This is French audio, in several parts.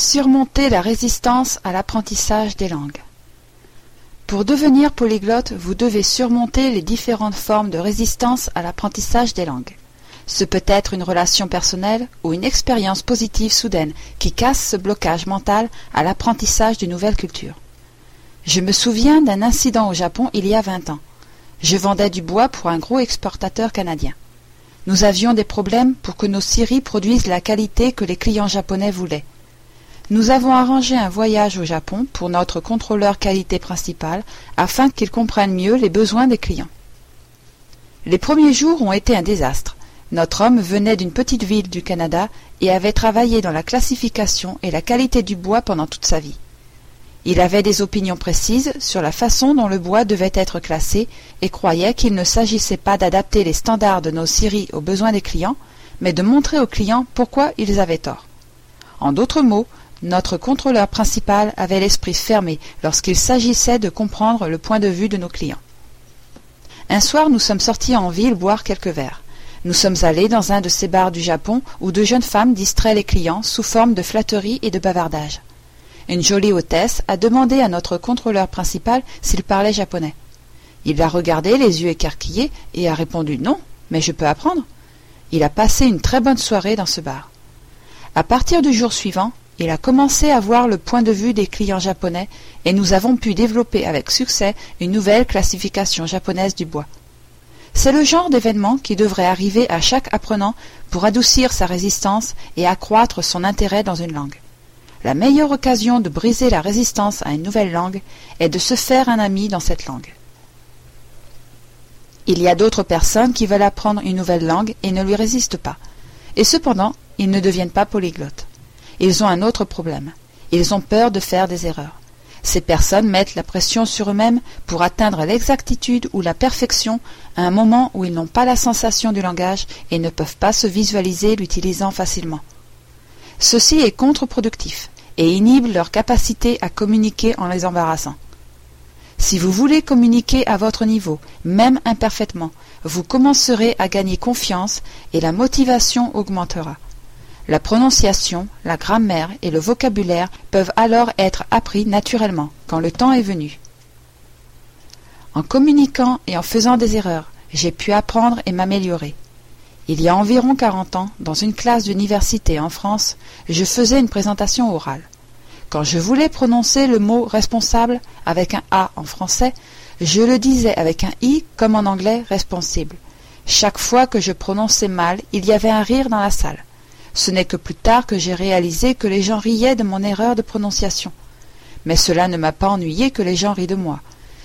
Surmonter la résistance à l'apprentissage des langues. Pour devenir polyglotte, vous devez surmonter les différentes formes de résistance à l'apprentissage des langues. Ce peut être une relation personnelle ou une expérience positive soudaine qui casse ce blocage mental à l'apprentissage d'une nouvelle culture. Je me souviens d'un incident au Japon il y a vingt ans. Je vendais du bois pour un gros exportateur canadien. Nous avions des problèmes pour que nos scieries produisent la qualité que les clients japonais voulaient. Nous avons arrangé un voyage au Japon pour notre contrôleur qualité principal afin qu'il comprenne mieux les besoins des clients. Les premiers jours ont été un désastre. Notre homme venait d'une petite ville du Canada et avait travaillé dans la classification et la qualité du bois pendant toute sa vie. Il avait des opinions précises sur la façon dont le bois devait être classé et croyait qu'il ne s'agissait pas d'adapter les standards de nos scieries aux besoins des clients, mais de montrer aux clients pourquoi ils avaient tort. En d'autres mots, notre contrôleur principal avait l'esprit fermé lorsqu'il s'agissait de comprendre le point de vue de nos clients. Un soir, nous sommes sortis en ville boire quelques verres. Nous sommes allés dans un de ces bars du Japon où de jeunes femmes distraient les clients sous forme de flatterie et de bavardage. Une jolie hôtesse a demandé à notre contrôleur principal s'il parlait japonais. Il l'a regardé les yeux écarquillés et a répondu non, mais je peux apprendre. Il a passé une très bonne soirée dans ce bar. À partir du jour suivant, il a commencé à voir le point de vue des clients japonais et nous avons pu développer avec succès une nouvelle classification japonaise du bois. C'est le genre d'événement qui devrait arriver à chaque apprenant pour adoucir sa résistance et accroître son intérêt dans une langue. La meilleure occasion de briser la résistance à une nouvelle langue est de se faire un ami dans cette langue. Il y a d'autres personnes qui veulent apprendre une nouvelle langue et ne lui résistent pas. Et cependant, ils ne deviennent pas polyglottes. Ils ont un autre problème. Ils ont peur de faire des erreurs. Ces personnes mettent la pression sur eux-mêmes pour atteindre l'exactitude ou la perfection à un moment où ils n'ont pas la sensation du langage et ne peuvent pas se visualiser l'utilisant facilement. Ceci est contre-productif et inhibe leur capacité à communiquer en les embarrassant. Si vous voulez communiquer à votre niveau, même imparfaitement, vous commencerez à gagner confiance et la motivation augmentera. La prononciation, la grammaire et le vocabulaire peuvent alors être appris naturellement quand le temps est venu. En communiquant et en faisant des erreurs, j'ai pu apprendre et m'améliorer. Il y a environ quarante ans, dans une classe d'université en France, je faisais une présentation orale. Quand je voulais prononcer le mot responsable avec un A en français, je le disais avec un I comme en anglais responsible. Chaque fois que je prononçais mal, il y avait un rire dans la salle. Ce n'est que plus tard que j'ai réalisé que les gens riaient de mon erreur de prononciation. Mais cela ne m'a pas ennuyé que les gens rient de moi.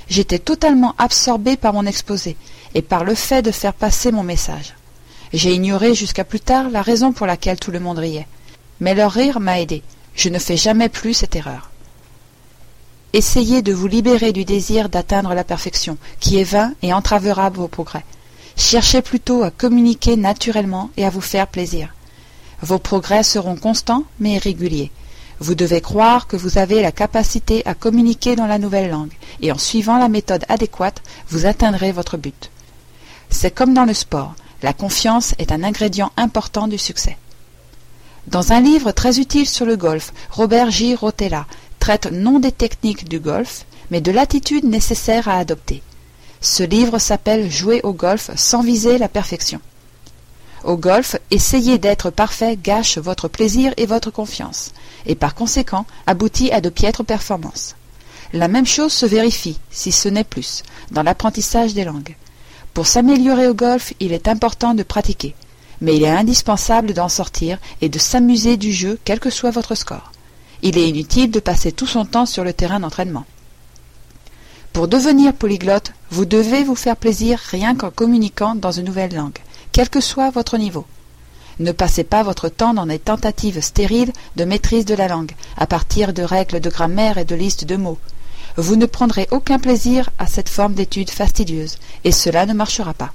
J'étais totalement absorbé par mon exposé et par le fait de faire passer mon message. J'ai ignoré jusqu'à plus tard la raison pour laquelle tout le monde riait. Mais leur rire m'a aidé. Je ne fais jamais plus cette erreur. Essayez de vous libérer du désir d'atteindre la perfection, qui est vain et entravera vos progrès. Cherchez plutôt à communiquer naturellement et à vous faire plaisir. Vos progrès seront constants mais réguliers. Vous devez croire que vous avez la capacité à communiquer dans la nouvelle langue, et en suivant la méthode adéquate, vous atteindrez votre but. C'est comme dans le sport, la confiance est un ingrédient important du succès. Dans un livre très utile sur le golf, Robert J. Rotella traite non des techniques du golf, mais de l'attitude nécessaire à adopter. Ce livre s'appelle Jouer au golf sans viser la perfection. Au golf, essayer d'être parfait gâche votre plaisir et votre confiance, et par conséquent aboutit à de piètres performances. La même chose se vérifie, si ce n'est plus, dans l'apprentissage des langues. Pour s'améliorer au golf, il est important de pratiquer, mais il est indispensable d'en sortir et de s'amuser du jeu quel que soit votre score. Il est inutile de passer tout son temps sur le terrain d'entraînement. Pour devenir polyglotte, vous devez vous faire plaisir rien qu'en communiquant dans une nouvelle langue quel que soit votre niveau. Ne passez pas votre temps dans des tentatives stériles de maîtrise de la langue, à partir de règles de grammaire et de listes de mots. Vous ne prendrez aucun plaisir à cette forme d'étude fastidieuse, et cela ne marchera pas.